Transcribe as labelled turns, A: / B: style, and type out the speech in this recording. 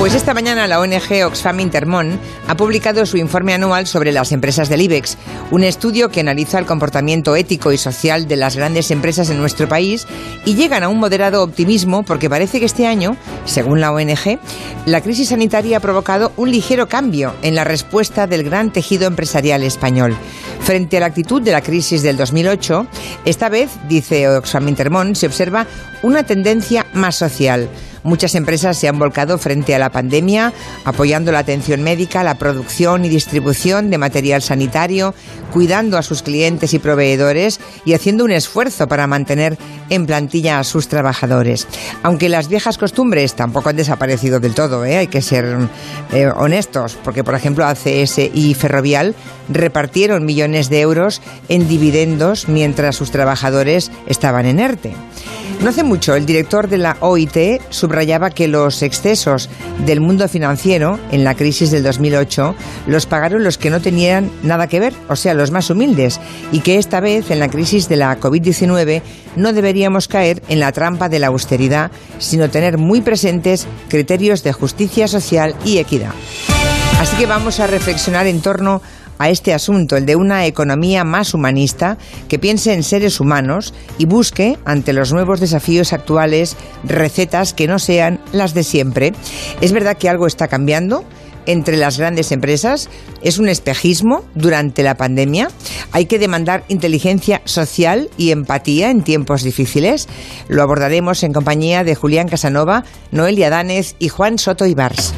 A: Pues esta mañana la ONG Oxfam Intermón ha publicado su informe anual sobre las empresas del IBEX, un estudio que analiza el comportamiento ético y social de las grandes empresas en nuestro país y llegan a un moderado optimismo porque parece que este año, según la ONG, la crisis sanitaria ha provocado un ligero cambio en la respuesta del gran tejido empresarial español. Frente a la actitud de la crisis del 2008, esta vez, dice Oxfam Intermón, se observa una tendencia más social. Muchas empresas se han volcado frente a la pandemia, apoyando la atención médica, la producción y distribución de material sanitario, cuidando a sus clientes y proveedores y haciendo un esfuerzo para mantener en plantilla a sus trabajadores. Aunque las viejas costumbres tampoco han desaparecido del todo, ¿eh? hay que ser eh, honestos, porque por ejemplo ACS y Ferrovial repartieron millones de euros en dividendos mientras sus trabajadores estaban en ERTE. No hace mucho, el director de la OIT subrayaba que los excesos del mundo financiero en la crisis del 2008 los pagaron los que no tenían nada que ver, o sea, los más humildes, y que esta vez, en la crisis de la COVID-19, no deberíamos caer en la trampa de la austeridad, sino tener muy presentes criterios de justicia social y equidad. Así que vamos a reflexionar en torno a este asunto, el de una economía más humanista que piense en seres humanos y busque, ante los nuevos desafíos actuales, recetas que no sean las de siempre. Es verdad que algo está cambiando entre las grandes empresas es un espejismo durante la pandemia. Hay que demandar inteligencia social y empatía en tiempos difíciles. Lo abordaremos en compañía de Julián Casanova, Noelia Danez y Juan Soto Ibars.